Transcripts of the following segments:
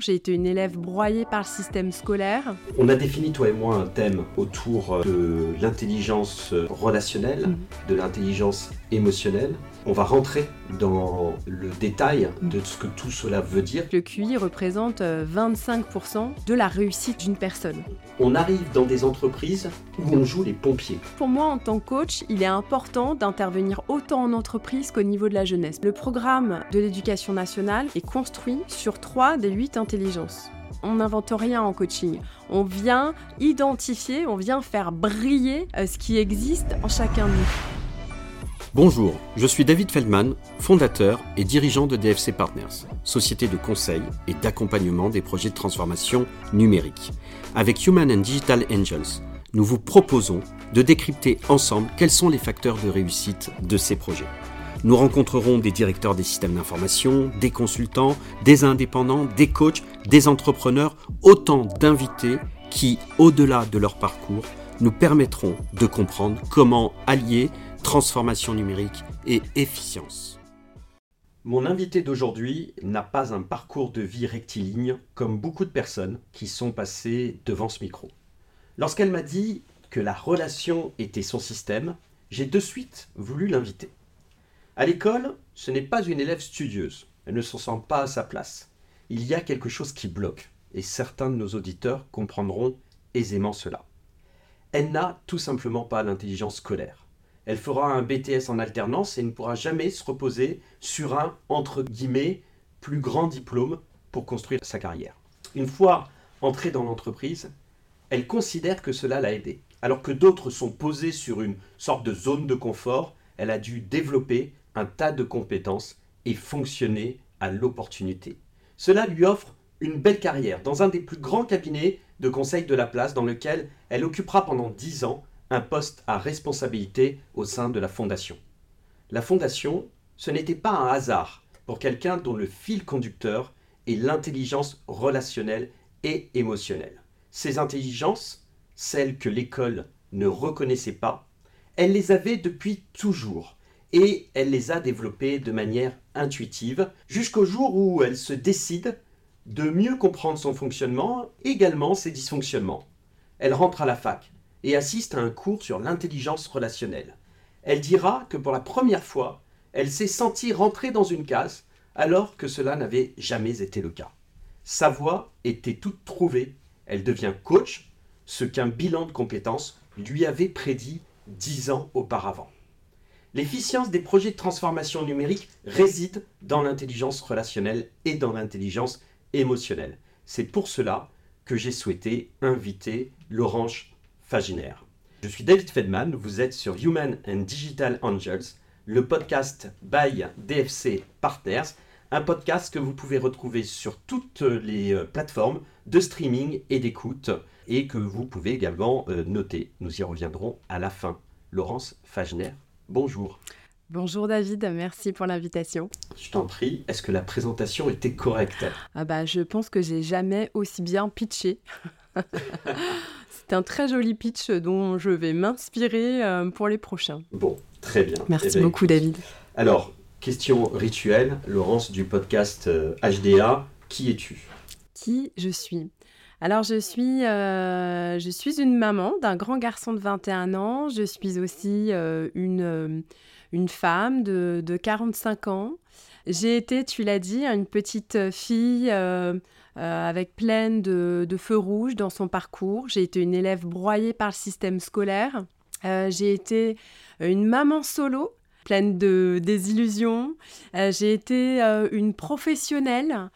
J'ai été une élève broyée par le système scolaire. On a défini, toi et moi, un thème autour de l'intelligence relationnelle, Mhm. de l'intelligence On va rentrer dans le détail de ce que tout cela veut dire. Le QI représente euh, 25% de la réussite d'une personne. On arrive dans des entreprises où on joue les pompiers. Pour moi, en tant que coach, il est important d'intervenir autant en entreprise qu'au niveau de la jeunesse. Le programme de l'éducation nationale est construit sur 3 des 8 intelligences. On n'invente rien en coaching. On vient identifier, on vient faire briller euh, ce qui existe en chacun de nous. Bonjour, je suis David Feldman, fondateur et dirigeant de DFC Partners, société de conseil et d'accompagnement des projets de transformation numérique. Avec Human and Digital Angels, nous vous proposons de décrypter ensemble quels sont les facteurs de réussite de ces projets. Nous rencontrerons des directeurs des systèmes d'information, des consultants, des indépendants, des coachs, des entrepreneurs, autant d'invités qui, au-delà de leur parcours, nous permettront de comprendre comment allier transformation numérique et efficience. Mon invité d'aujourd'hui n'a pas un parcours de vie rectiligne comme beaucoup de personnes qui sont passées devant ce micro. Lorsqu'elle m'a dit que la relation était son système, j'ai de suite voulu l'inviter. À l'école, ce n'est pas une élève studieuse, elle ne se sent pas à sa place. Il y a quelque chose qui bloque, et certains de nos auditeurs comprendront aisément cela. Elle n'a tout simplement pas l'intelligence scolaire. Elle fera un BTS en alternance et ne pourra jamais se reposer sur un, entre guillemets, plus grand diplôme pour construire sa carrière. Une fois entrée dans l'entreprise, elle considère que cela l'a aidée. Alors que d'autres sont posés sur une sorte de zone de confort, elle a dû développer un tas de compétences et fonctionner à l'opportunité. Cela lui offre une belle carrière dans un des plus grands cabinets de conseil de la place dans lequel elle occupera pendant 10 ans un poste à responsabilité au sein de la fondation. La fondation, ce n'était pas un hasard pour quelqu'un dont le fil conducteur est l'intelligence relationnelle et émotionnelle. Ces intelligences, celles que l'école ne reconnaissait pas, elle les avait depuis toujours et elle les a développées de manière intuitive jusqu'au jour où elle se décide de mieux comprendre son fonctionnement, également ses dysfonctionnements. Elle rentre à la fac et assiste à un cours sur l'intelligence relationnelle. Elle dira que pour la première fois, elle s'est sentie rentrer dans une case alors que cela n'avait jamais été le cas. Sa voie était toute trouvée. Elle devient coach, ce qu'un bilan de compétences lui avait prédit dix ans auparavant. L'efficience des projets de transformation numérique réside dans l'intelligence relationnelle et dans l'intelligence émotionnelle. C'est pour cela que j'ai souhaité inviter Laurence Faginer. Je suis David Fedman, vous êtes sur Human and Digital Angels, le podcast by DFC Partners, un podcast que vous pouvez retrouver sur toutes les euh, plateformes de streaming et d'écoute et que vous pouvez également euh, noter. Nous y reviendrons à la fin. Laurence Fagner, bonjour. Bonjour David, merci pour l'invitation. Je t'en prie, est-ce que la présentation était correcte? Ah bah, je pense que j'ai jamais aussi bien pitché. C'est un très joli pitch dont je vais m'inspirer euh, pour les prochains. Bon, très bien. Merci Eh ben, beaucoup David. Alors, question rituelle, Laurence du podcast euh, HDA, qui es-tu? Qui je suis? Alors, je suis, euh, je suis une maman d'un grand garçon de 21 ans. Je suis aussi euh, une, euh, une femme de, de 45 ans. J'ai été, tu l'as dit, une petite fille euh, euh, avec pleine de, feux rouges dans son parcours. J'ai été une élève broyée par le système scolaire. Euh, J'ai été une maman solo pleine de désillusions. Euh, J'ai été une professionnelle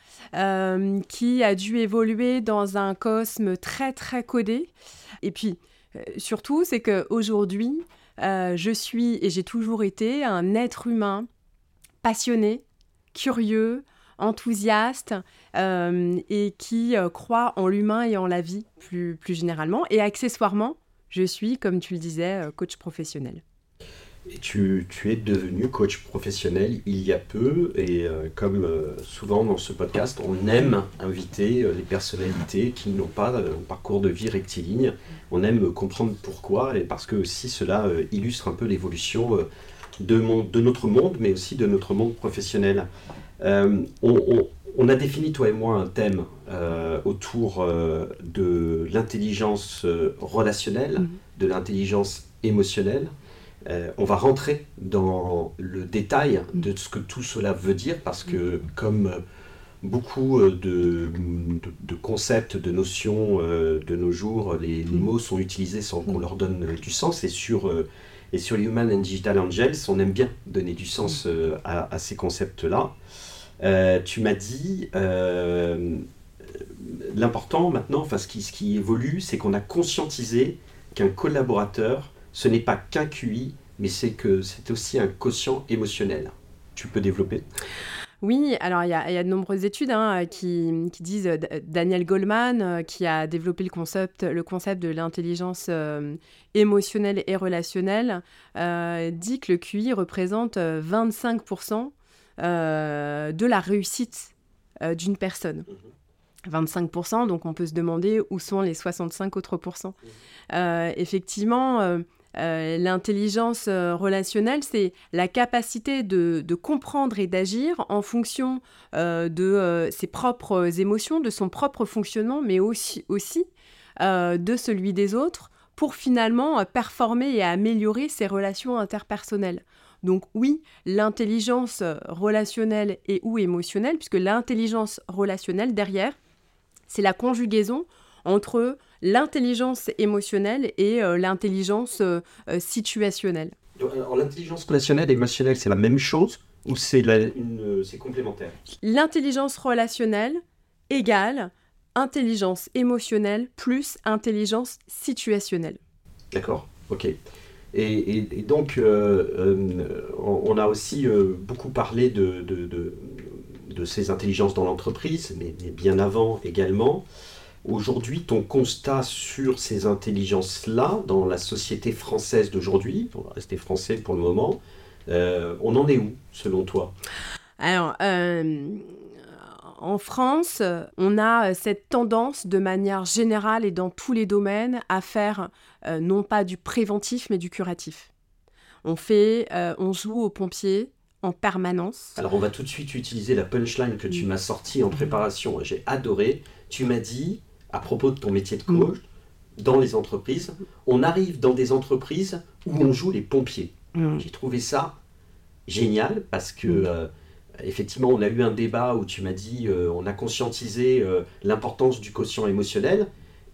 qui a dû évoluer dans un cosme très très codé. Et puis surtout, c'est qu'aujourd'hui, euh, je suis et j'ai toujours été un être humain passionné, curieux, enthousiaste euh, et qui euh, croit en l'humain et en la vie plus, plus généralement. Et accessoirement, je suis, comme tu le disais, euh, coach professionnel. Et tu, tu es devenu coach professionnel il y a peu, et comme souvent dans ce podcast, on aime inviter les personnalités qui n'ont pas un parcours de vie rectiligne. On aime comprendre pourquoi, et parce que aussi cela illustre un peu l'évolution de, de notre monde, mais aussi de notre monde professionnel. Euh, on, on- on a défini, toi et moi, un thème euh, autour euh, de l'intelligence relationnelle, mhm. de l'intelligence émotionnelle. on va rentrer dans le détail mhm. de ce que tout cela veut dire, parce que comme beaucoup de, concepts, de notions de nos jours, les, mhm. mots sont utilisés sans qu'on leur donne du sens, et sur... et sur Human and Digital Angels, on aime bien donner du sens à, ces concepts-là. Euh, tu m'as dit, euh, l'important maintenant, enfin ce qui, ce qui évolue, c'est qu'on a conscientisé qu'un collaborateur, ce n'est pas qu'un QI, mais c'est que c'est aussi un quotient émotionnel. Tu peux développer? Oui, alors il y, a de nombreuses études hein, qui, disent, Daniel Goldman, euh, qui a développé le concept, le concept de l'intelligence émotionnelle et relationnelle, dit que le QI représente 25% euh, de la réussite euh, d'une personne. 25%, donc on peut se demander où sont les 65 autres pourcents. Euh, l'intelligence relationnelle, c'est la capacité de, comprendre et d'agir en fonction de ses propres émotions, de son propre fonctionnement, mais aussi, aussi de celui des autres, pour finalement performer et améliorer ses relations interpersonnelles. Donc oui, l'intelligence relationnelle et ou émotionnelle, puisque l'intelligence relationnelle derrière, c'est la conjugaison entre l'intelligence émotionnelle et euh, l'intelligence euh, euh, situationnelle. l'intelligence relationnelle et émotionnelle, c'est la même chose ou c'est complémentaire? L'intelligence relationnelle égale intelligence émotionnelle plus intelligence situationnelle. D'accord, ok. Et, donc, euh, euh, on a aussi euh, beaucoup parlé de, de, ces intelligences dans l'entreprise, mais, bien avant également. Aujourd'hui, ton constat sur ces intelligences-là, dans la société française d'aujourd'hui, on va rester français pour le moment, on en est où, selon toi? Alors, en France, on a euh, cette tendance de manière générale et dans tous les domaines à faire euh, non pas du préventif mais du curatif. On fait, euh, on joue aux pompiers en permanence. Alors on va tout de suite utiliser la punchline que tu m'as sortie en préparation. J'ai adoré. Tu m'as dit à propos de ton métier de coach dans les entreprises, on arrive dans des entreprises où on joue les pompiers. J'ai trouvé ça génial parce que mm effectivement, on a eu un débat où tu m'as dit euh, on a conscientisé euh, l'importance du quotient émotionnel.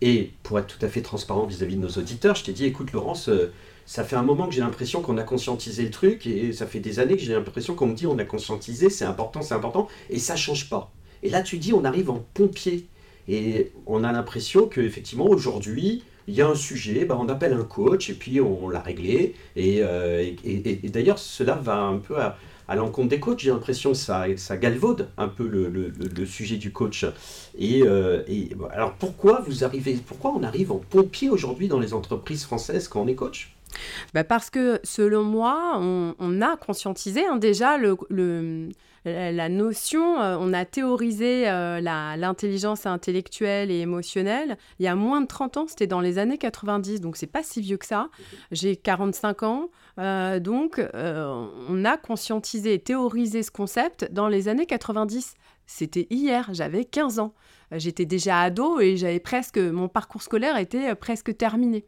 Et pour être tout à fait transparent vis-à-vis de nos auditeurs, je t'ai dit écoute, Laurence, euh, ça fait un moment que j'ai l'impression qu'on a conscientisé le truc et ça fait des années que j'ai l'impression qu'on me dit on a conscientisé, c'est important, c'est important, et ça change pas. Et là, tu dis on arrive en pompier. Et on a l'impression qu'effectivement, aujourd'hui, il y a un sujet, bah, on appelle un coach et puis on, l'a réglé. Et, et d'ailleurs, cela va un peu à, l'encontre des coachs. J'ai l'impression que ça, ça galvaude un peu le, sujet du coach. Et, euh, alors pourquoi vous arrivez, pourquoi on arrive en pompier aujourd'hui dans les entreprises françaises quand on est coach? Bah Parce que selon moi, on, a conscientisé hein, déjà le, la notion, euh, on a théorisé euh, l'intelligence intellectuelle et émotionnelle il y a moins de 30 ans, c'était dans les années 90, donc c'est pas si vieux que ça. J'ai 45 ans, euh, donc, on a conscientisé et théorisé ce concept dans les années 90. C'était hier, j'avais 15 ans. J'étais déjà ado et j'avais presque mon parcours scolaire était presque terminé.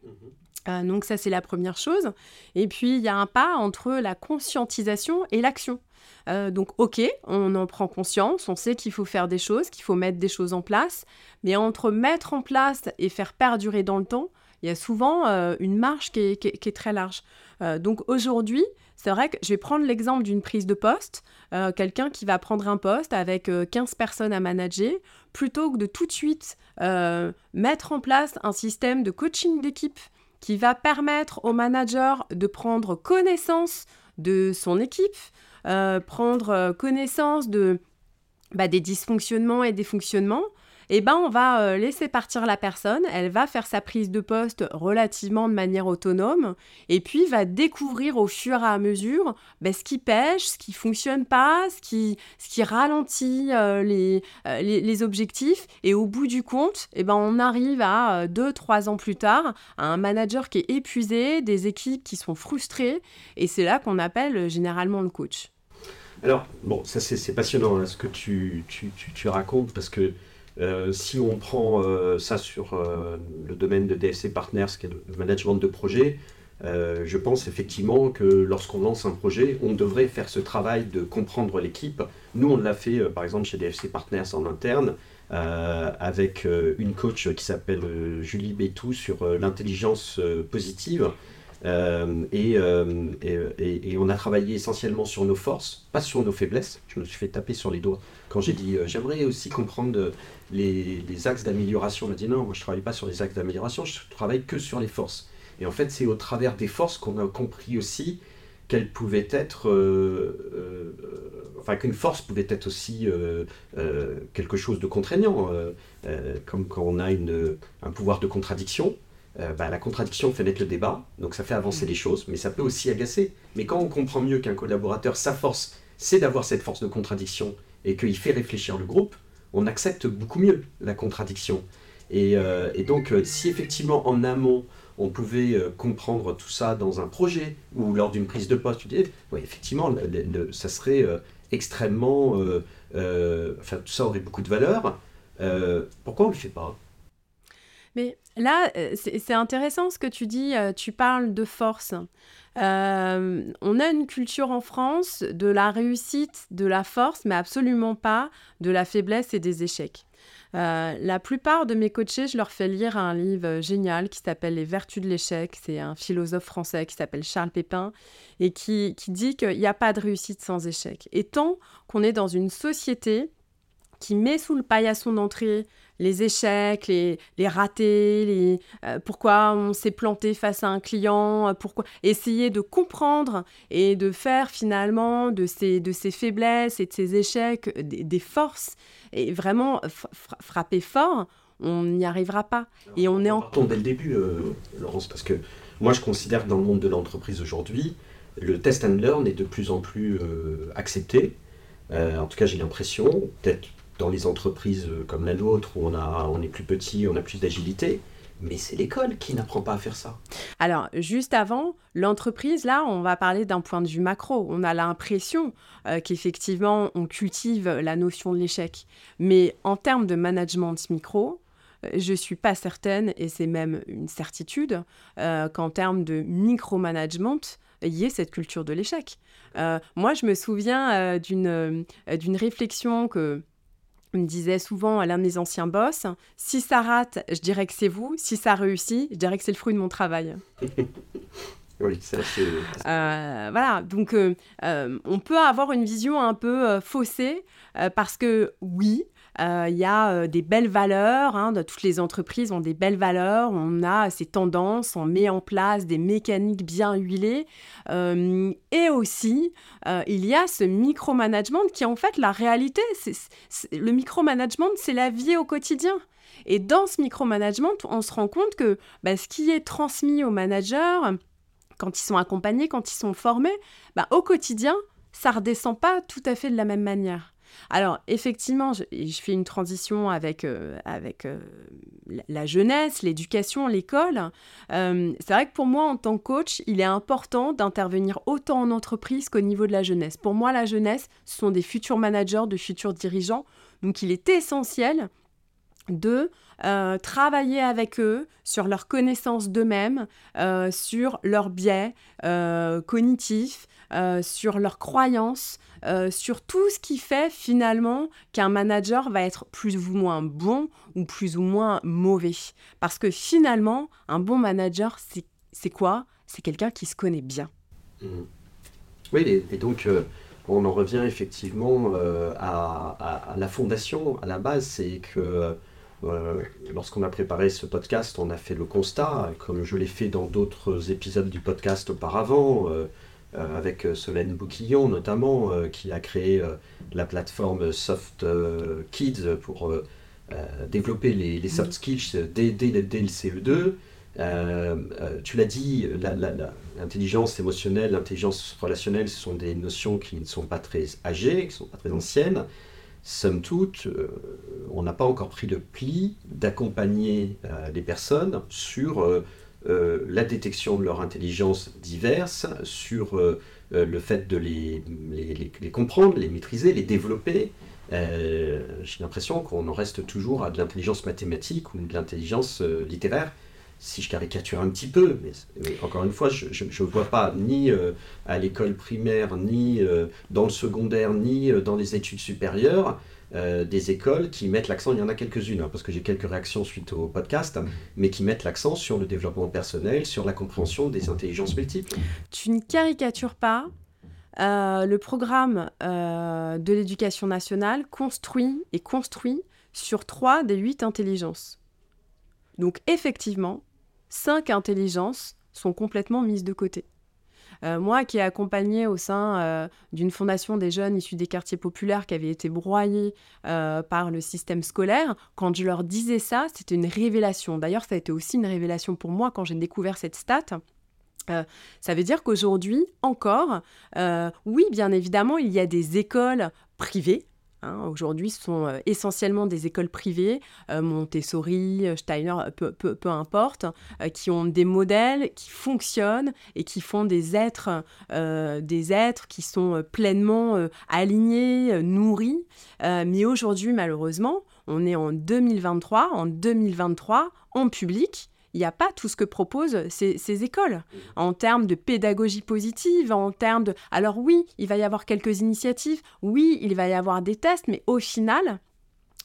Mhm. donc ça c'est la première chose. Et puis il y a un pas entre la conscientisation et l'action. donc ok, on en prend conscience, on sait qu'il faut faire des choses, qu'il faut mettre des choses en place, mais entre mettre en place et faire perdurer dans le temps, il y a souvent une marge qui est très large. Euh, donc aujourd'hui, c'est vrai que je vais prendre l'exemple d'une prise de poste, euh, quelqu'un qui va prendre un poste avec 15 euh, personnes à manager, plutôt que de tout de suite mettre en place un système de coaching d'équipe qui va permettre au manager de prendre connaissance de son équipe, prendre connaissance de, bah, des dysfonctionnements et des fonctionnements, eh ben on va euh, laisser partir la personne, elle va faire sa prise de poste relativement de manière autonome, et puis va découvrir au fur et à mesure ben, ce qui pêche, ce qui fonctionne pas, ce qui, ce qui ralentit euh, euh, les, les, objectifs, et au bout du compte, eh ben on arrive à deux, trois ans plus tard à un manager qui est épuisé, des équipes qui sont frustrées, et c'est là qu'on appelle généralement le coach. Alors, bon, ça c'est passionnant hein, ce que tu, tu, tu, racontes, parce que euh, si on prend euh, ça sur euh, le domaine de DSC Partners, qui est le management de projet, je pense effectivement que lorsqu'on lance un projet, on devrait faire ce travail de comprendre l'équipe. Nous, on l'a fait par exemple chez DFC Partners en interne, avec une coach qui s'appelle Julie Bétou sur l'intelligence positive. Euh, euh, et, on a travaillé essentiellement sur nos forces, pas sur nos faiblesses. Je me suis fait taper sur les doigts quand j'ai dit euh, j'aimerais aussi comprendre les, axes d'amélioration. On m'a dit non, moi je travaille pas sur les axes d'amélioration, je travaille que sur les forces. Et en fait, c'est au travers des forces qu'on a compris aussi qu'elles pouvaient être, enfin qu'une force pouvait être aussi quelque chose de contraignant, comme quand on a une, un pouvoir de contradiction. Euh, bah, la contradiction fait naître le débat, donc ça fait avancer les choses, mais ça peut aussi agacer. Mais quand on comprend mieux qu'un collaborateur, sa force, c'est d'avoir cette force de contradiction et qu'il fait réfléchir le groupe, on accepte beaucoup mieux la contradiction. Et, euh, donc, euh, si effectivement en amont, on pouvait comprendre tout ça dans un projet ou lors d'une prise de poste, tu dis, oui, effectivement, ça serait extrêmement. enfin, tout ça aurait beaucoup de valeur. pourquoi on ne le fait pas? Mais là, euh, c'est intéressant ce que tu dis, euh, tu parles de force. Euh, on a une culture en France de la réussite, de la force, mais absolument pas de la faiblesse et des échecs. la plupart de mes coachés, je leur fais lire un livre génial qui s'appelle Les Vertus de l'échec. C'est un philosophe français qui s'appelle Charles Pépin et qui, qui dit qu'il n'y a pas de réussite sans échec. Et tant qu'on est dans une société qui met sous le paillasson d'entrée les échecs, les, les ratés, les, euh, pourquoi on s'est planté face à un client, euh, pourquoi essayer de comprendre et de faire finalement de ces, de ces faiblesses et de ces échecs des, forces et vraiment frapper fort, on n'y arrivera pas. et on est en... dès le début, euh, Laurence, parce que moi je considère que dans le monde de l'entreprise aujourd'hui, le test and learn est de plus en plus accepté. en tout cas, j'ai l'impression, peut-être dans les entreprises euh, comme la nôtre, où on, a, on est plus petit, on a plus d'agilité. Mais c'est l'école qui n'apprend pas à faire ça. Alors, juste avant, l'entreprise, là, on va parler d'un point de vue macro. On a l'impression euh, qu'effectivement, on cultive la notion de l'échec. Mais en termes de management micro, euh, je ne suis pas certaine, et c'est même une certitude, qu'en termes de micromanagement, il y ait cette culture de l'échec. moi, je me souviens d'une réflexion que me disait souvent à l'un de mes anciens boss, si ça rate, je dirais que c'est vous, si ça réussit, je dirais que c'est le fruit de mon travail. oui, c'est euh, voilà, donc euh, euh, on peut avoir une vision un peu faussée parce que oui, euh, il y a euh, des belles valeurs, hein, toutes les entreprises ont des belles valeurs, on a ces tendances, on met en place des mécaniques bien huilées. Euh, et aussi, il y a ce micromanagement qui est en fait la réalité. le micromanagement, c'est la vie au quotidien. Et dans ce micromanagement, on se rend compte que bah, ce qui est transmis aux managers, quand ils sont accompagnés, quand ils sont formés, bah, au quotidien, ça redescend pas tout à fait de la même manière. Alors, effectivement, je, fais une transition avec, euh, euh, la jeunesse, l'éducation, l'école. Euh, c'est vrai que pour moi, en tant que coach, il est important d'intervenir autant en entreprise qu'au niveau de la jeunesse. Pour moi, la jeunesse, ce sont des futurs managers, de futurs dirigeants. Donc, il est essentiel de travailler avec eux sur leur connaissance d'eux-mêmes, sur leurs biais cognitifs, sur leurs croyances, euh, sur tout ce qui fait finalement qu'un manager va être plus ou moins bon ou plus ou moins mauvais. Parce que finalement, un bon manager, c'est quoi? C'est quelqu'un qui se connaît bien. Mmh. Oui, et, donc euh, on en revient effectivement euh, à, la fondation, à la base, c'est que lorsqu'on a préparé ce podcast, on a fait le constat, comme je l'ai fait dans d'autres épisodes du podcast auparavant, euh, avec euh, Solène Bouquillon notamment, euh, qui a créé la plateforme Soft Kids pour développer les, soft mm. skills dès, le CE2. tu l'as dit, l'intelligence émotionnelle, l'intelligence relationnelle, ce sont des notions qui ne sont pas très âgées, qui ne sont pas très anciennes. Somme toute, on n'a pas encore pris le pli d'accompagner les personnes sur la détection de leur intelligence diverse, sur le fait de les, comprendre, les maîtriser, les développer. J'ai l'impression qu'on en reste toujours à de l'intelligence mathématique ou de l'intelligence littéraire si je caricature un petit peu, mais, encore une fois, je ne vois pas ni euh, à l'école primaire, ni euh, dans le secondaire, ni euh, dans les études supérieures, des écoles qui mettent l'accent, il y en a quelques-unes, hein, parce que j'ai quelques réactions suite au podcast, mais qui mettent l'accent sur le développement personnel, sur la compréhension des intelligences multiples. Tu ne caricatures pas. le programme de l'éducation nationale construit et construit sur trois des huit intelligences. Donc effectivement, cinq intelligences sont complètement mises de côté. Euh, moi qui ai accompagné au sein euh, d'une fondation des jeunes issus des quartiers populaires qui avaient été broyés euh, par le système scolaire, quand je leur disais ça, c'était une révélation. D'ailleurs, ça a été aussi une révélation pour moi quand j'ai découvert cette stat. ça veut dire qu'aujourd'hui, encore, oui, bien évidemment, il y a des écoles privées Hein, aujourd'hui, ce sont euh, essentiellement des écoles privées, euh, Montessori, euh, Steiner, peu, peu, importe, qui ont des modèles qui fonctionnent et qui font des êtres, des êtres qui sont pleinement alignés, nourris. mais aujourd'hui, malheureusement, on est en 2023. En 2023, en public, il n'y a pas tout ce que proposent ces, écoles mmh. en termes de pédagogie positive, en termes de... Alors oui, il va y avoir quelques initiatives, oui, il va y avoir des tests, mais au final,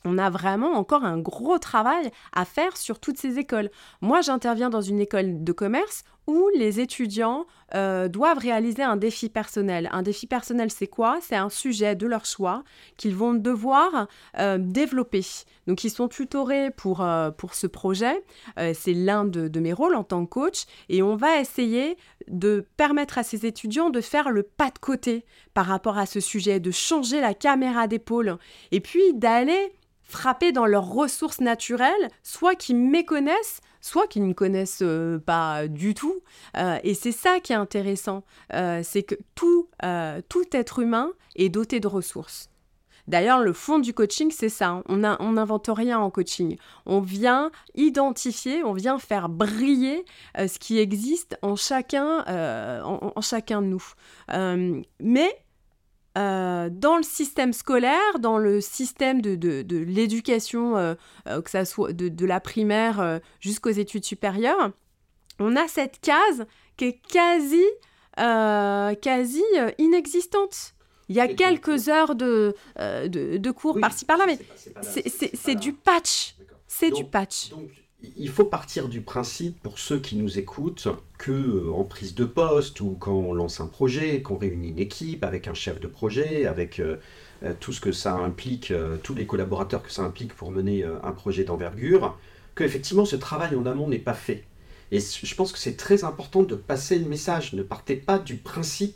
on a vraiment encore un gros travail à faire sur toutes ces écoles. Moi, j'interviens dans une école de commerce où les étudiants euh, doivent réaliser un défi personnel. Un défi personnel, c'est quoi? C'est un sujet de leur choix qu'ils vont devoir euh, développer. Donc, ils sont tutorés pour, euh, pour ce projet. c'est l'un de, de, mes rôles en tant que coach. Et on va essayer de permettre à ces étudiants de faire le pas de côté par rapport à ce sujet, de changer la caméra d'épaule et puis d'aller frapper dans leurs ressources naturelles, soit qui méconnaissent, soit qui ne connaissent euh, pas du tout. Euh, et c'est ça qui est intéressant, euh, c'est que tout, tout être humain est doté de ressources. D'ailleurs, le fond du coaching, c'est ça. Hein. On n'invente rien en coaching. On vient identifier, on vient faire briller ce qui existe en chacun, en, en, chacun de nous. mais euh, dans le système scolaire, dans le système de, de, l'éducation, euh, euh, que ça soit de, la primaire jusqu'aux études supérieures, on a cette case qui est quasi, quasi inexistante. Il y a quelques heures de, de, cours par-ci par-là, mais c'est du patch. C'est du patch il faut partir du principe, pour ceux qui nous écoutent, que euh, en prise de poste ou quand on lance un projet, qu'on réunit une équipe avec un chef de projet, avec euh, euh, tout ce que ça implique, tous les collaborateurs que ça implique pour mener un projet d'envergure, que effectivement ce travail en amont n'est pas fait. Et je pense que c'est très important de passer le message. Ne partez pas du principe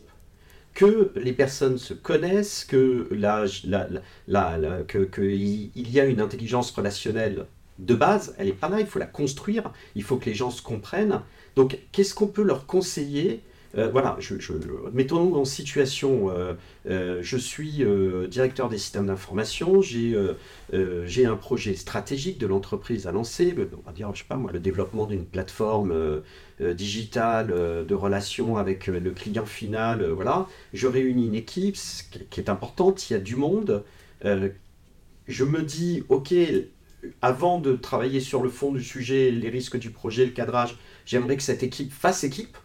que les personnes se connaissent, que la, que, il y a une intelligence relationnelle de base, elle n'est pas là, il faut la construire, il faut que les gens se comprennent. Donc, qu'est-ce qu'on peut leur conseiller? Euh, voilà, je, mettons-nous en situation, euh, euh, je suis directeur des systèmes d'information, j'ai un projet stratégique de l'entreprise à lancer, on va dire, je sais pas moi, le développement d'une plateforme digitale de relation avec le client final, voilà. Je réunis une équipe qui est importante, il y a du monde. je me dis, ok, avant de travailler sur le fond du sujet, les risques du projet, le cadrage, j'aimerais que cette équipe fasse équipe.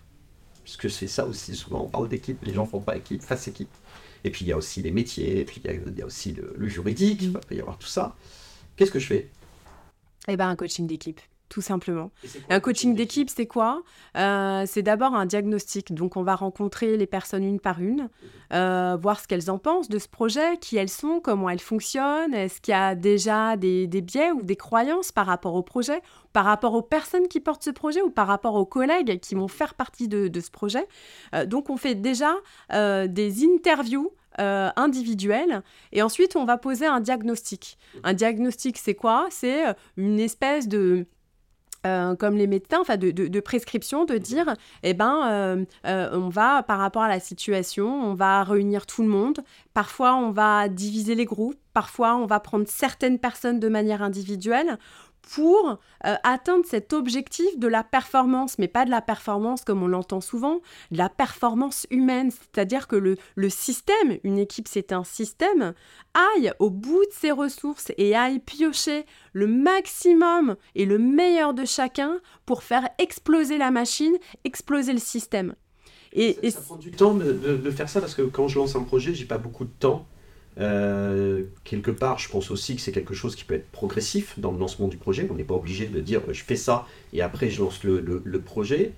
Parce que c'est ça aussi, souvent on parle d'équipe, les gens font pas équipe, fasse équipe. Et puis il y a aussi les métiers, et puis il y a, aussi le, juridique, il va y avoir tout ça. Qu'est-ce que je fais? Eh bien un coaching d'équipe tout simplement. Un coaching d'équipe, c'est quoi? Euh, C'est d'abord un diagnostic. Donc, on va rencontrer les personnes une par une, euh, voir ce qu'elles en pensent de ce projet, qui elles sont, comment elles fonctionnent, est-ce qu'il y a déjà des, biais ou des croyances par rapport au projet, par rapport aux personnes qui portent ce projet ou par rapport aux collègues qui vont faire partie de, ce projet? Euh, donc, on fait déjà des interviews individuelles et ensuite on va poser un diagnostic. Un diagnostic, c'est quoi? C'est une espèce de euh, comme les médecins, enfin de, prescription, de dire, eh ben, euh, euh, on va, par rapport à la situation, on va réunir tout le monde. Parfois, on va diviser les groupes. Parfois, on va prendre certaines personnes de manière individuelle pour euh, atteindre cet objectif de la performance, mais pas de la performance comme on l'entend souvent, de la performance humaine, c'est-à-dire que le, le système, une équipe c'est un système, aille au bout de ses ressources et aille piocher le maximum et le meilleur de chacun pour faire exploser la machine, exploser le système. Et, ça, prend du temps de, de, faire ça parce que quand je lance un projet, j'ai pas beaucoup de temps. Euh, quelque part, je pense aussi que c'est quelque chose qui peut être progressif dans le lancement du projet. On n'est pas obligé de dire je fais ça et après je lance le, le, projet.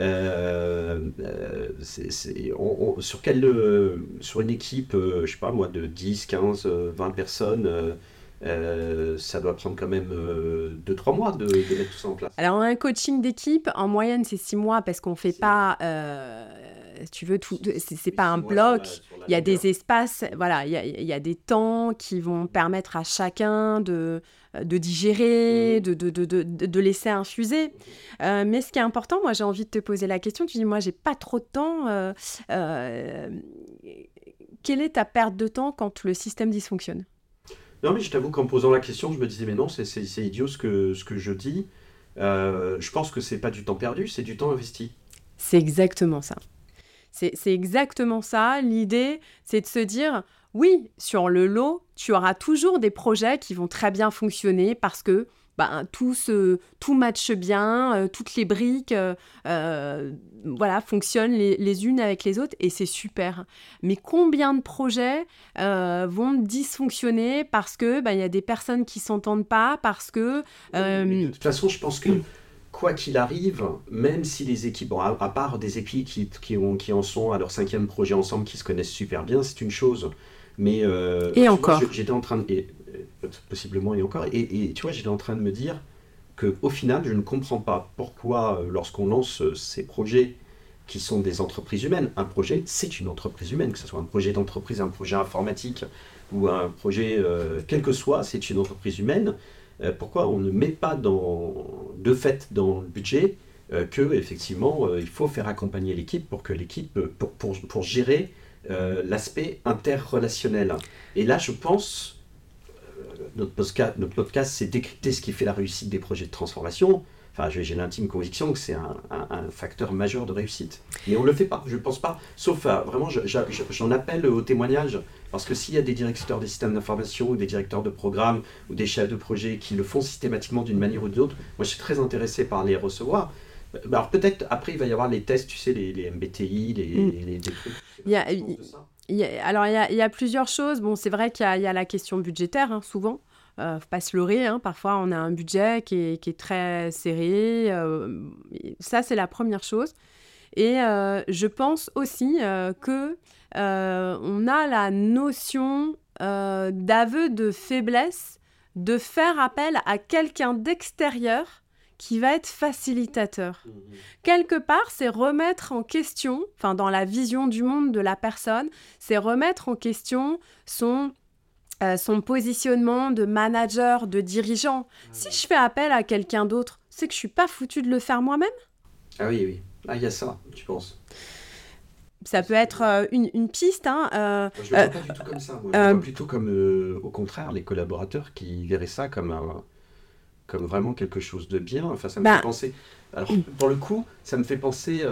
Euh, euh sur, quelle, sur une équipe, je sais pas moi, de 10, 15, 20 personnes, ça doit prendre quand même 2-3 mois de, de, mettre tout ça en place. Alors, un coaching d'équipe, en moyenne, c'est 6 mois parce qu'on ne fait pas tu veux, tout, c'est pas un bloc. Il y a des espaces, voilà, il y a, des temps qui vont permettre à chacun de, de digérer, mmh. de, de, de, laisser infuser. Euh, mais ce qui est important, moi j'ai envie de te poser la question, tu dis moi j'ai pas trop de temps. Euh, euh, quelle est ta perte de temps quand le système dysfonctionne? Non mais je t'avoue qu'en posant la question, je me disais mais non, c'est idiot ce que, ce que je dis. je pense que c'est pas du temps perdu, c'est du temps investi. C'est exactement ça. C'est exactement ça. L'idée, c'est de se dire, oui, sur le lot, tu auras toujours des projets qui vont très bien fonctionner parce que ben, tout, tout matche bien, euh, toutes les briques euh, euh, voilà, fonctionnent les, unes avec les autres et c'est super. Mais combien de projets vont dysfonctionner parce que ben, il y a des personnes qui s'entendent pas, parce que... de toute façon, je pense que quoi qu'il arrive, même si les équipes, à, part des équipes qui, qui, ont, qui en sont à leur cinquième projet ensemble, qui se connaissent super bien, c'est une chose. Mais euh, et encore. J'étais en train de, et, euh, possiblement et encore, et, tu vois, j'étais en train de me dire que au final, je ne comprends pas pourquoi, euh, lorsqu'on lance ces projets qui sont des entreprises humaines, un projet, c'est une entreprise humaine, que ce soit un projet d'entreprise, un projet informatique ou un projet, quel que soit, c'est une entreprise humaine. Euh, pourquoi on ne met pas de fait dans le budget euh, que effectivement euh, il faut faire accompagner l'équipe pour que l'équipe pour, gérer l'aspect interrelationnel. Et là, je pense notre podcast, notre podcast c'est décrypter ce qui fait la réussite des projets de transformation. Enfin, j'ai l'intime conviction que c'est un, facteur majeur de réussite. Mais on ne le fait pas, je ne pense pas. Sauf, euh, vraiment, j'en appelle au témoignage, parce que s'il y a des directeurs des systèmes d'information, ou des directeurs de programme, ou des chefs de projet qui le font systématiquement d'une manière ou d'une autre, moi je suis très intéressé par les recevoir. Euh, alors peut-être après il va y avoir les tests, tu sais, les, MBTI, les, mm. les, trucs. Il y a, alors il y, a, plusieurs choses. Bon, c'est vrai qu'il y, a la question budgétaire, hein, souvent. Euh, faut pas se leurrer, hein. parfois on a un budget qui est, très serré. Euh, ça, c'est la première chose. Et euh, je pense aussi que on a la notion d'aveu de faiblesse, de faire appel à quelqu'un d'extérieur qui va être facilitateur. Mmh Quelque part, c'est remettre en question, enfin dans la vision du monde de la personne, c'est remettre en question son euh, son positionnement de manager, de dirigeant. Si je fais appel à quelqu'un d'autre, c'est que je suis pas foutu de le faire moi-même? Ah oui, oui. Ah, il y a ça, tu penses? Ça peut être euh, une, piste. Hein, euh, je ne le vois pas du tout comme ça. Moi. Je vois plutôt comme, au contraire, les collaborateurs qui verraient ça comme, un, comme vraiment quelque chose de bien. Enfin, ça me bah fait penser. Alors, pour le coup, ça me fait penser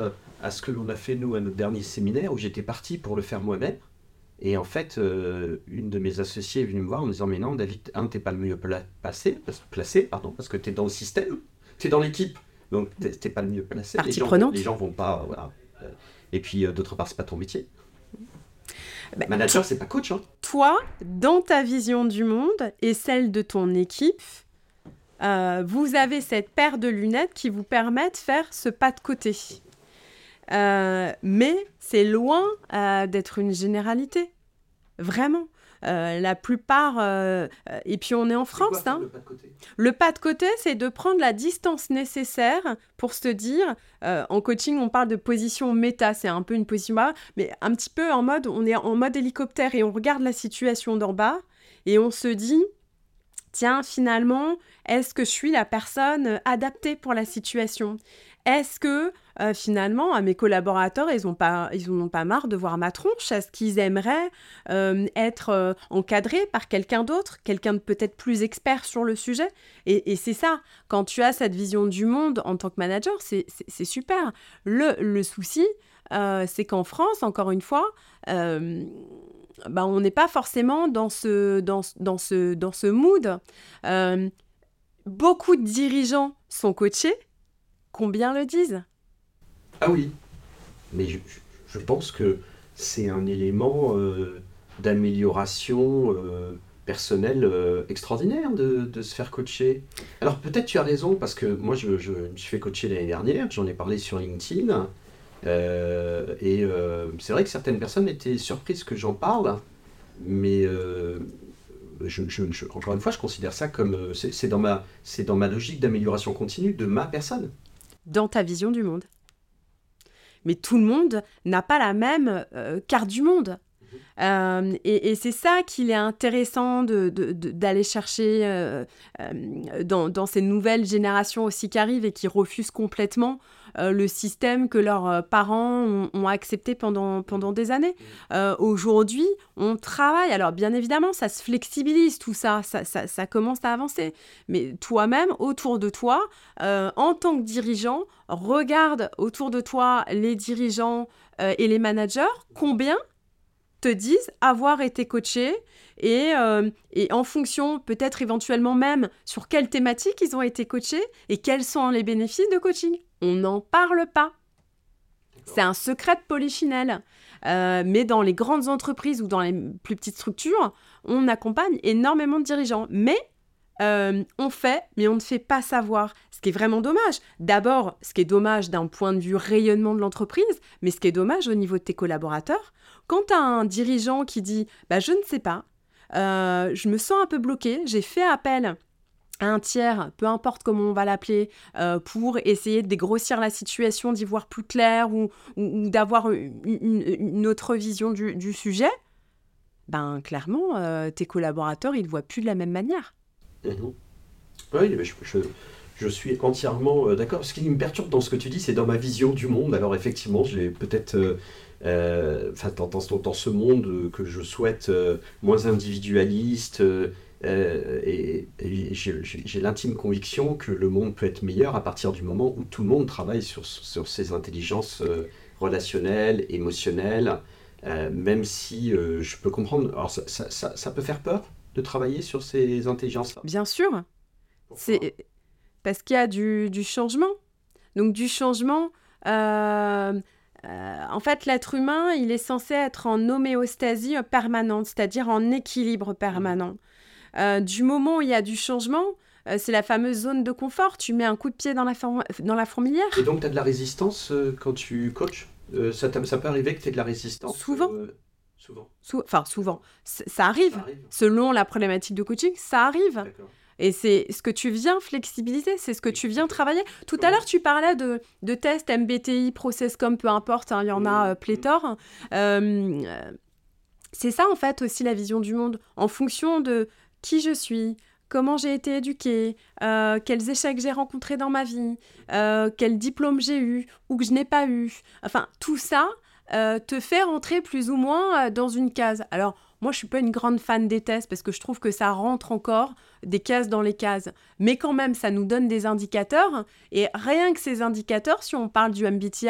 à ce que l'on a fait, nous, à notre dernier séminaire, où j'étais parti pour le faire moi-même. Et en fait, euh, une de mes associées est venue me voir en me disant Mais non, David, un, t'es pas le mieux placé, placé pardon, parce que tu es dans le système, tu es dans l'équipe, donc t'es pas le mieux placé. les gens, prenante. Les gens vont pas. Voilà. Et puis, euh, d'autre part, c'est pas ton métier. Ben, Manager, c'est pas coach. Hein. Toi, dans ta vision du monde et celle de ton équipe, euh, vous avez cette paire de lunettes qui vous permet de faire ce pas de côté. Euh, mais c'est loin euh, d'être une généralité. Vraiment. Euh, la plupart, et puis on est en France. Hein. le pas de côté, le pas de côté c'est de prendre la distance nécessaire pour se dire, en coaching on parle de position méta, c'est un peu une position bas, mais un petit peu en mode, on est en mode hélicoptère et on regarde la situation d'en bas et on se dit, tiens finalement, est-ce que je suis la personne adaptée pour la situation? Est-ce que euh, finalement, à mes collaborateurs, ils n'ont pas, ils ont pas marre de voir ma tronche. Est-ce qu'ils aimeraient euh, être euh, encadrés par quelqu'un d'autre, quelqu'un de peut-être plus expert sur le sujet? Et, c'est ça, quand tu as cette vision du monde en tant que manager, c'est super. Le, souci, c'est qu'en France, encore une fois, bah, on n'est pas forcément dans ce, dans, dans ce, dans ce mood. beaucoup de dirigeants sont coachés. Combien le disent ah oui, mais je, pense que c'est un élément euh, d'amélioration euh, personnelle euh, extraordinaire de, se faire coacher. Alors peut-être tu as raison, parce que moi je, je me suis fait coacher l'année dernière, j'en ai parlé sur LinkedIn, et c'est vrai que certaines personnes étaient surprises que j'en parle, mais encore une fois, je considère ça comme c'est dans ma c'est dans ma logique d'amélioration continue de ma personne. Dans ta vision du monde mais tout le monde n'a pas la même euh, carte du monde. Euh, et, c'est ça qu'il est intéressant d'aller chercher euh, dans, ces nouvelles générations aussi qui arrivent et qui refusent complètement le système que leurs euh, parents ont, accepté pendant, pendant des années. Euh, aujourd'hui, on travaille. Alors, bien évidemment, ça se flexibilise, tout ça, ça, ça, commence à avancer. Mais toi-même, autour de toi, en tant que dirigeant, regarde autour de toi les dirigeants et les managers, combien te disent avoir été coachés et, et en fonction peut-être éventuellement même sur quelle thématique ils ont été coachés et quels sont les bénéfices de coaching on n'en parle pas. C'est un secret de polichinelle. Euh, mais dans les grandes entreprises ou dans les plus petites structures, on accompagne énormément de dirigeants. Mais euh, on fait, mais on ne fait pas savoir. Ce qui est vraiment dommage. D'abord, ce qui est dommage d'un point de vue rayonnement de l'entreprise, mais ce qui est dommage au niveau de tes collaborateurs, quand tu as un dirigeant qui dit bah, Je ne sais pas, euh, je me sens un peu bloqué, j'ai fait appel un tiers, peu importe comment on va l'appeler, euh, pour essayer de dégrossir la situation, d'y voir plus clair ou, d'avoir une, autre vision du, sujet, ben clairement, euh, tes collaborateurs, ils ne voient plus de la même manière. Mhm. Oui, je, suis entièrement euh, d'accord. Ce qui me perturbe dans ce que tu dis, c'est dans ma vision du monde. Alors effectivement, j'ai peut-être... Enfin, dans, dans, ce monde que je souhaite moins individualiste, euh, et, j'ai l'intime conviction que le monde peut être meilleur à partir du moment où tout le monde travaille sur, sur ses intelligences euh, relationnelles, émotionnelles, euh, même si je peux comprendre. Alors, ça, ça, ça, peut faire peur de travailler sur ces intelligences Bien sûr. C'est parce qu'il y a du, du, changement. Donc, du changement. en fait, l'être humain, il est censé être en homéostasie permanente, c'est-à-dire en équilibre permanent. Euh, du moment où il y a du changement, euh, c'est la fameuse zone de confort. Tu mets un coup de pied dans la, dans la fourmilière. Et donc, tu as de la résistance euh, quand tu coaches ça, ça, peut arriver que tu aies de la résistance Souvent. souvent. enfin, souvent. Ça arrive. Selon la problématique de coaching, ça arrive. Et c'est ce que tu viens flexibiliser, c'est ce que tu viens travailler. Tout à l'heure, tu parlais de, de tests MBTI, process comme peu importe, hein, il y en a mmh. pléthore. c'est ça, en fait, aussi la vision du monde. En fonction de, qui je suis, comment j'ai été éduquée, euh, quels échecs j'ai rencontrés dans ma vie, euh, quel diplôme j'ai eu ou que je n'ai pas eu. Enfin, tout ça euh, te fait rentrer plus ou moins dans une case. Alors, moi, je suis pas une grande fan des tests parce que je trouve que ça rentre encore des cases dans les cases. Mais quand même, ça nous donne des indicateurs. Et rien que ces indicateurs, si on parle du MBTI,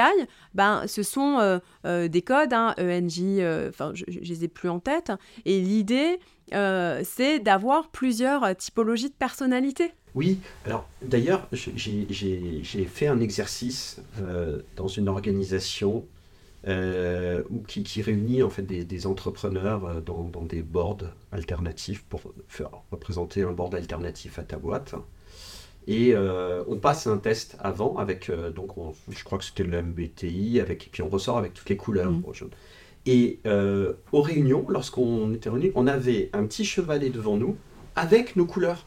ben, ce sont des codes, hein, ENJ, enfin, je, ne les ai plus en tête. Et l'idée, euh, c'est d'avoir plusieurs euh, typologies de personnalité. Oui, alors d'ailleurs, j'ai fait un exercice euh, dans une organisation qui, réunit en fait des, entrepreneurs dans, des boards alternatifs pour faire représenter un board alternatif à ta boîte. Et on passe un test avant avec, donc je crois que c'était le MBTI, avec, et puis on ressort avec toutes les couleurs. Mmh. Et euh, aux réunions, lorsqu'on était réunis, on avait un petit chevalet devant nous avec nos couleurs.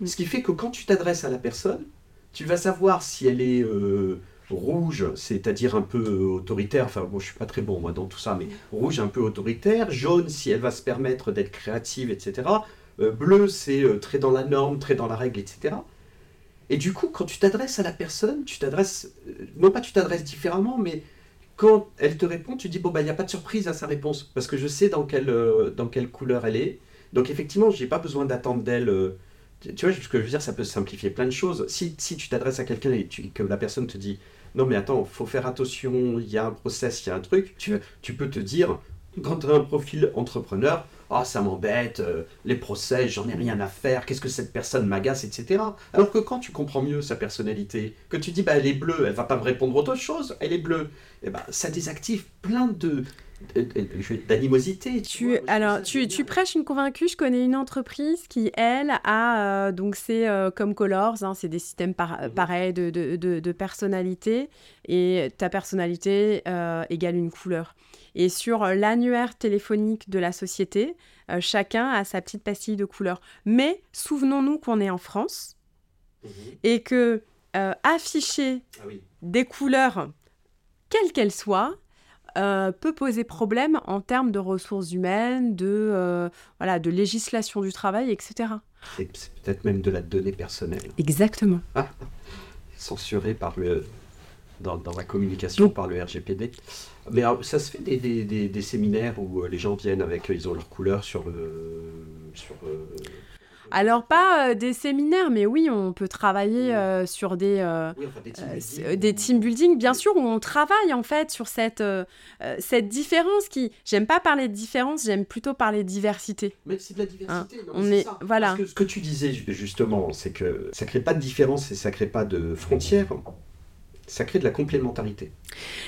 Mm. Ce qui fait que quand tu t'adresses à la personne, tu vas savoir si elle est euh, rouge, c'est-à-dire un peu autoritaire, enfin bon, je suis pas très bon moi dans tout ça, mais rouge un peu autoritaire, jaune si elle va se permettre d'être créative, etc. Euh, bleu c'est très dans la norme, très dans la règle, etc. Et du coup, quand tu t'adresses à la personne, tu t'adresses, euh, non pas tu t'adresses différemment, mais quand elle te répond, tu dis bon bah il n'y a pas de surprise à sa réponse parce que je sais dans quelle euh, dans quelle couleur elle est. Donc effectivement, j'ai pas besoin d'attendre d'elle. euh, tu vois, ce que je veux dire, ça peut simplifier plein de choses. Si, si tu t'adresses à quelqu'un et tu- que la personne te dit non mais attends, faut faire attention, il y a un process, il y a un truc, tu, tu peux te dire quand tu as un profil entrepreneur, ah ça m'embête, euh, les process, j'en ai rien à faire, qu'est-ce que cette personne m'agace, etc. Alors que quand tu comprends mieux sa personnalité, que tu dis bah elle est bleue, elle va pas me répondre autre chose, elle est bleue, et ben ça désactive plein de je vais- d'animosité. Tu, vois, alors, tu, tu prêches une convaincue. Je connais une entreprise qui, elle, a euh, donc c'est euh, comme Colors, hein, c'est des systèmes par- Mhm. pareils de, de, de, de personnalité et ta personnalité euh, égale une couleur. Et sur euh, l'annuaire téléphonique de la société, euh, chacun a sa petite pastille de couleur. Mais souvenons-nous qu'on est en France Mhm. et que euh, afficher Ah oui. des couleurs, quelles qu'elles soient, euh, peut poser problème en termes de ressources humaines, de, euh, voilà, de législation du travail, etc. C'est peut-être même de la donnée personnelle, Exactement. censurée par le, dans, dans la communication par le RGPD. Mais alors, ça se fait des, des, des- des séminaires où euh, les gens viennent avec, ils ont leur couleur sur le... Sur, Alors, pas euh, des séminaires, mais oui, on peut travailler euh, sur des, euh, oui, enfin, des team building c'est- euh, des où- team building, bien sûr, où on travaille en fait sur cette, cette différence qui. J'aime pas parler de différence, j'aime plutôt parler de diversité. Mais c'est de la diversité. non, on est- ça. voilà. Parce que ce que tu disais ju- justement, c'est que ça crée pas de différence et ça crée pas de frontières. Ça crée de la complémentarité.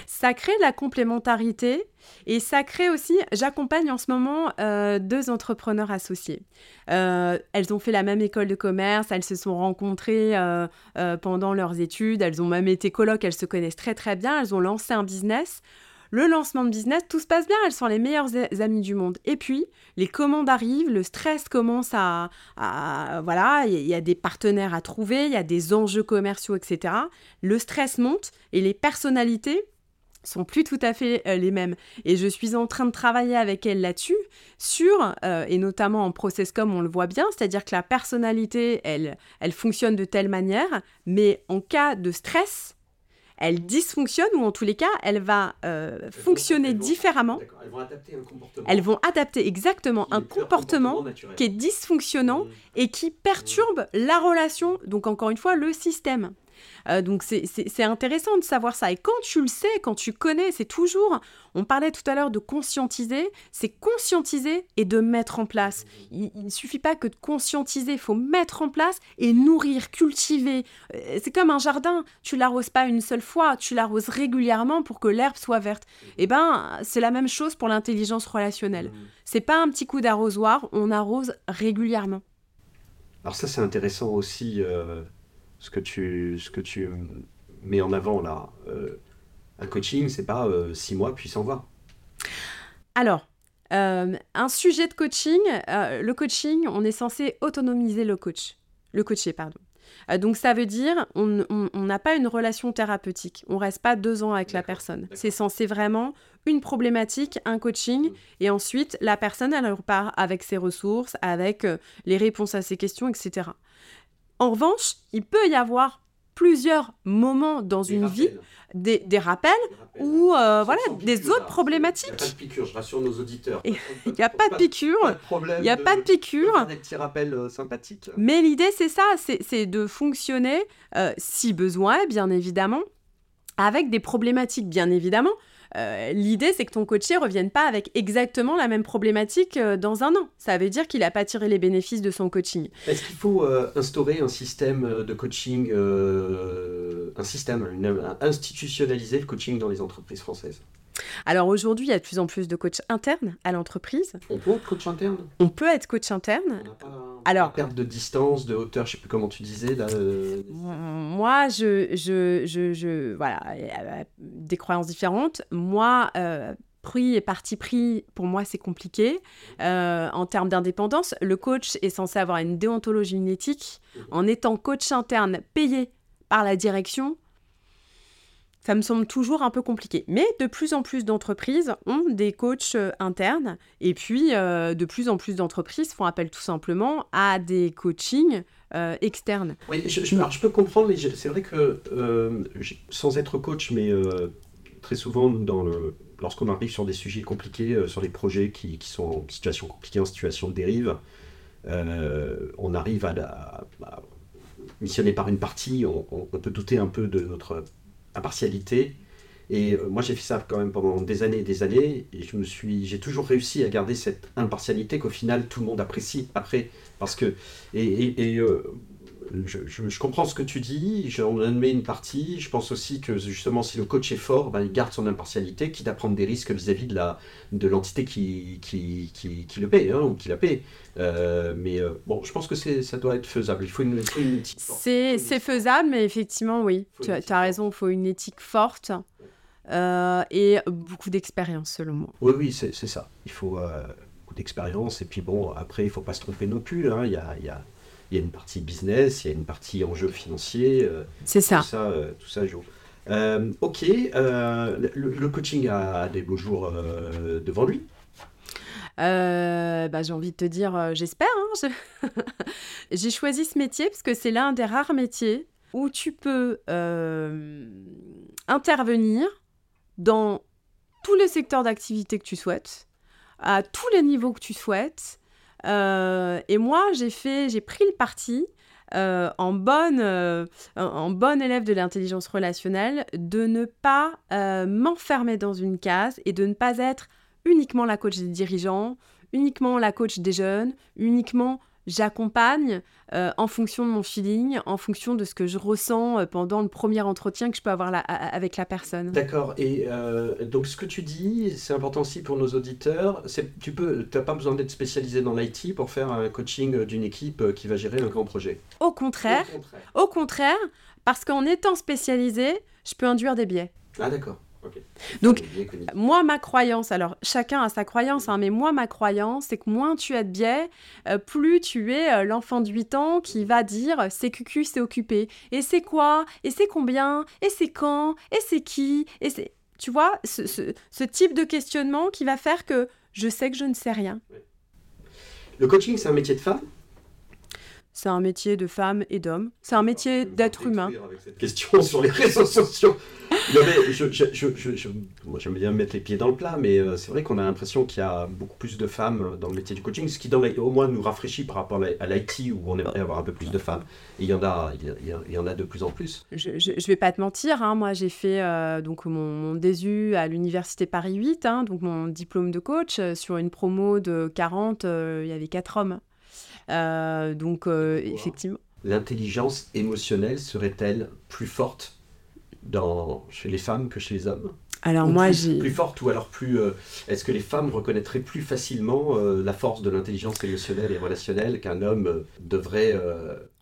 Ça crée de la complémentarité et ça crée aussi, j'accompagne en ce moment euh, deux entrepreneurs associés. Euh, elles ont fait la même école de commerce, elles se sont rencontrées euh, pendant leurs études, elles ont même été colocs, elles se connaissent très très bien, elles ont lancé un business. Le lancement de business, tout se passe bien, elles sont les meilleures amies du monde. Et puis, les commandes arrivent, le stress commence à... voilà, il y a des partenaires à trouver, il y a des enjeux commerciaux, etc. Le stress monte et les personnalités sont plus tout à fait euh, les mêmes. Et je suis en train de travailler avec elles là-dessus, sur, euh, et notamment en process comme on le voit bien, c'est-à-dire que la personnalité, elle, elle fonctionne de telle manière, mais en cas de stress, elle dysfonctionne ou en tous les cas, elle va euh, fonctionner vont- différemment. Elles vont adapter un comportement. Elles vont adapter exactement un comportement qui est dysfonctionnant Mmh. et qui perturbe la relation, donc encore une fois, le système. Euh, donc c'est- c'est c'est intéressant de savoir ça. Et quand tu le sais, quand tu connais, c'est toujours, on parlait tout à l'heure de conscientiser, c'est conscientiser et de mettre en place. Il ne suffit pas que de conscientiser, il faut mettre en place et nourrir, cultiver. Euh, C'est comme un jardin, tu l'arroses pas une seule fois, tu l'arroses régulièrement pour que l'herbe soit verte. Eh ben, c'est la même chose pour l'intelligence relationnelle. Mmh. C'est pas un petit coup d'arrosoir, on arrose régulièrement. Alors ça c'est intéressant aussi euh, ce que tu ce que tu mets en avant là. Euh, un coaching c'est pas euh, six mois puis s'en va. Alors, euh, un sujet de coaching, euh, le coaching, on est censé autonomiser le coach, le coaché, pardon. Euh, donc ça veut dire on n'a pas une relation thérapeutique, on reste pas deux ans avec la personne. C'est censé vraiment une problématique, un coaching, Mm. et ensuite la personne elle repart avec ses ressources, avec les réponses à ses questions, etc. En revanche, il peut y avoir plusieurs moments dans Des une rappels, vie, des, des rappels des rappels. ou euh, voilà des piqûre, autres problématiques. Il n'y a pas de piqûre, je rassure nos auditeurs. Il n'y a pas de piqûre, il n'y a pas de piqûre. Des petits rappels euh, sympathiques. Mais l'idée, c'est ça, c'est c'est de fonctionner, euh, si besoin, bien évidemment, avec des problématiques, bien évidemment. Euh, l'idée, c'est que ton coaché revienne pas avec exactement la même problématique euh, dans un an. Ça veut dire qu'il n'a pas tiré les bénéfices de son coaching. Est-ce qu'il faut euh, instaurer un système de coaching, un système, institutionnaliser le coaching dans les entreprises françaises? Alors aujourd'hui, il y a de plus en plus de coachs internes à l'entreprise. On peut être coach interne? On peut être coach interne. On pas Alors- perte de distance, de hauteur, je sais plus comment tu disais là. euh, Moi, je, je, je, je- voilà, euh, des croyances différentes. Moi, euh, prix et parti pris, pour moi, c'est compliqué. Euh, en termes d'indépendance, le coach est censé avoir une déontologie, une éthique. En étant coach interne payé par la direction, ça me semble toujours un peu compliqué. Mais de plus en plus d'entreprises ont des coachs euh, internes. Et puis, euh, de plus en plus d'entreprises font appel tout simplement à des coachings euh, externe. Oui, je, peux comprendre, mais c'est vrai que sans être coach, mais très souvent, lorsqu'on arrive sur des sujets compliqués, sur des projets qui, sont en situation compliquée, en situation de dérive, on arrive à, missionner par une partie, on, peut douter un peu de notre impartialité. Et moi, j'ai fait ça quand même pendant des années et des années, et je me suis, j'ai toujours réussi à garder cette impartialité qu'au final tout le monde apprécie après. Parce que, et, euh, je, comprends ce que tu dis, j'en admets une partie. Je pense aussi que justement, si le coach est fort, ben, il garde son impartialité, quitte à prendre des risques vis-à-vis de, l'entité qui, qui, qui, le paye, hein, ou qui la paye. Euh, mais euh, bon, je pense que ça doit être faisable. Il faut une, éthique forte. C'est, faisable, mais effectivement, oui, tu, as raison, il faut une éthique forte. et beaucoup d'expérience, selon moi. Oui, oui, c'est, ça. Il faut d'expérience. Et puis bon, après, il faut pas se tromper non plus. Hein. Il, y a, il, y a, il, y a, une partie business, il y a une partie enjeu financier. Euh, c'est ça. Tout ça, euh, tout ça joue. Euh, ok, le, coaching a des beaux jours devant lui. bah, j'ai envie de te dire, j'espère. Hein, j'ai choisi ce métier parce que c'est l'un des rares métiers où tu peux intervenir dans tous les secteurs d'activité que tu souhaites à tous les niveaux que tu souhaites. Euh, et moi, j'ai pris le parti euh, en, bonne, euh, en bonne élève de l'intelligence relationnelle de ne pas m'enfermer dans une case et de ne pas être uniquement la coach des dirigeants, uniquement la coach des jeunes, uniquement j'accompagne euh, en fonction de mon feeling, en fonction de ce que je ressens euh, pendant le premier entretien que je peux avoir avec la personne. D'accord. Et euh, donc ce que tu dis, c'est important aussi pour nos auditeurs. Tu peux, n'as pas besoin d'être spécialisé dans l'IT pour faire un coaching d'une équipe qui va gérer un grand projet. Au contraire. Au contraire, au contraire parce qu'en étant spécialisé, je peux induire des biais. Ah d'accord. Donc, moi, ma croyance, alors chacun a sa croyance, hein, mais moi, ma croyance, c'est que moins tu as de biais, euh, plus tu es euh, l'enfant de 8 ans qui va dire c'est cucu, c'est occupé. Et c'est quoi? Et c'est combien? Et c'est quand? Et c'est qui? Et c'est. Tu vois, ce, ce, type de questionnement qui va faire que je sais que je ne sais rien. Le coaching, c'est un métier de femme c'est un métier de femme et d'homme. C'est un métier d'être humain. Avec cette question sur les réseaux sociaux. je, moi, j'aime bien mettre les pieds dans le plat, mais euh, c'est vrai qu'on a l'impression qu'il y a beaucoup plus de femmes dans le métier du coaching, ce qui dans au moins nous rafraîchit par rapport à l'IT où on aimerait avoir un peu plus de femmes. Et il y en a, il y, en a de plus en plus. Je, ne vais pas te mentir, hein, moi j'ai fait euh, donc mon, mon, DESU à l'université Paris 8, hein, donc mon diplôme de coach euh, sur une promo de 40, il y avait 4 hommes. Euh, donc, euh, effectivement. L'intelligence émotionnelle serait-elle plus forte dans, chez les femmes que chez les hommes? Alors moi plus forte ou alors plus euh, est-ce que les femmes reconnaîtraient plus facilement la force de l'intelligence émotionnelle et relationnelle qu'un homme devrait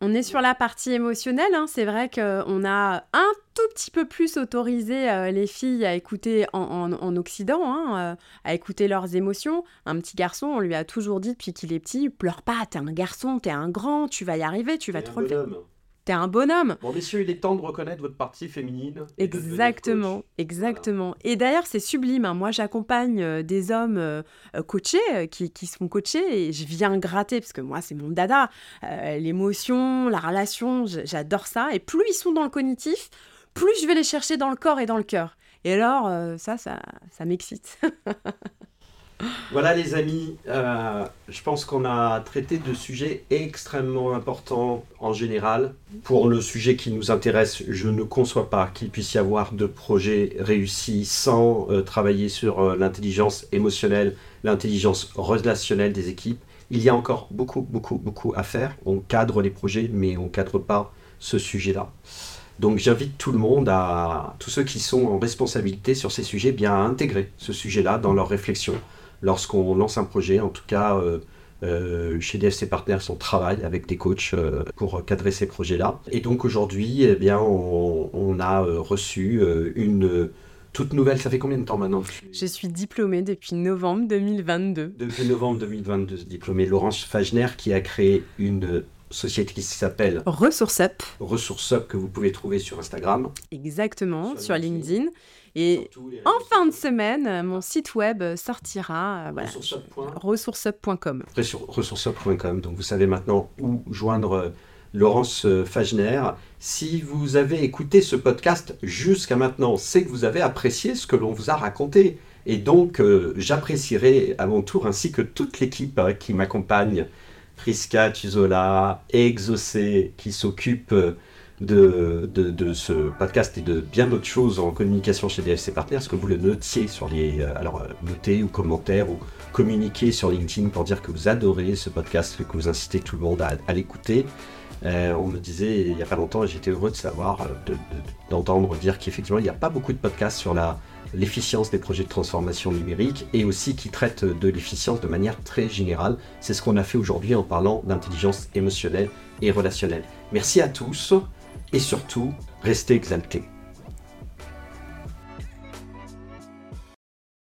On est sur la partie émotionnelle, hein. c'est vrai qu'on a un tout petit peu plus autorisé euh, les filles à écouter en, Occident, hein, euh, à écouter leurs émotions. Un petit garçon, on lui a toujours dit depuis qu'il est petit, pleure pas, t'es un garçon, t'es un grand, tu vas y arriver, tu vas te relever. T'es un bonhomme. Bon, messieurs, il est temps de reconnaître votre partie féminine. Exactement, exactement. Et d'ailleurs, c'est sublime. Hein. Moi, j'accompagne euh, des hommes coachés qui, qui sont coachés et je viens gratter parce que moi, c'est mon dada. L'émotion, la relation, j'adore ça. Et plus ils sont dans le cognitif, plus je vais les chercher dans le corps et dans le cœur. Et alors, euh, ça, ça, ça m'excite. voilà les amis, euh, je pense qu'on a traité de sujets extrêmement importants en général. Pour le sujet qui nous intéresse, je ne conçois pas qu'il puisse y avoir de projets réussis sans euh, travailler sur l'intelligence émotionnelle, l'intelligence relationnelle des équipes. Il y a encore beaucoup, beaucoup, beaucoup à faire. On cadre les projets, mais on ne cadre pas ce sujet-là. Donc j'invite tout le monde, à tous ceux qui sont en responsabilité sur ces sujets, bien à intégrer ce sujet-là dans leur réflexion lorsqu'on lance un projet. En tout cas, euh, euh, chez DFC Partners, on travaille avec des coachs euh, pour cadrer ces projets-là. Et donc aujourd'hui, eh bien, on, a reçu une toute nouvelle. Ça fait combien de temps maintenant? Je suis diplômée depuis novembre 2022. Depuis novembre 2022, diplômée Laurence Fagner qui a créé une société qui s'appelle RessourceUp. RessourceUp que vous pouvez trouver sur Instagram. Exactement, sur, LinkedIn. Et en fin de semaine, mon site web sortira. Voilà, ressourceup.com. Ressourceup.com. Donc vous savez maintenant où joindre Laurence Fagner. Si vous avez écouté ce podcast jusqu'à maintenant, c'est que vous avez apprécié ce que l'on vous a raconté. Et donc, j'apprécierai à mon tour, ainsi que toute l'équipe qui m'accompagne, Priska, Tuzola, Exocé, qui s'occupe de, de, ce podcast et de bien d'autres choses en communication chez DFC Partners, que vous le notiez sur les. Euh, alors, euh, notez ou commentaires ou communiquer sur LinkedIn pour dire que vous adorez ce podcast, que vous incitez tout le monde à, l'écouter. Euh, on me disait il n'y a pas longtemps, et j'étais heureux de savoir, d'entendre dire qu'effectivement, il n'y a pas beaucoup de podcasts sur la, l'efficience des projets de transformation numérique et aussi qui traitent de l'efficience de manière très générale. C'est ce qu'on a fait aujourd'hui en parlant d'intelligence émotionnelle et relationnelle. Merci à tous et surtout, restez exaltés.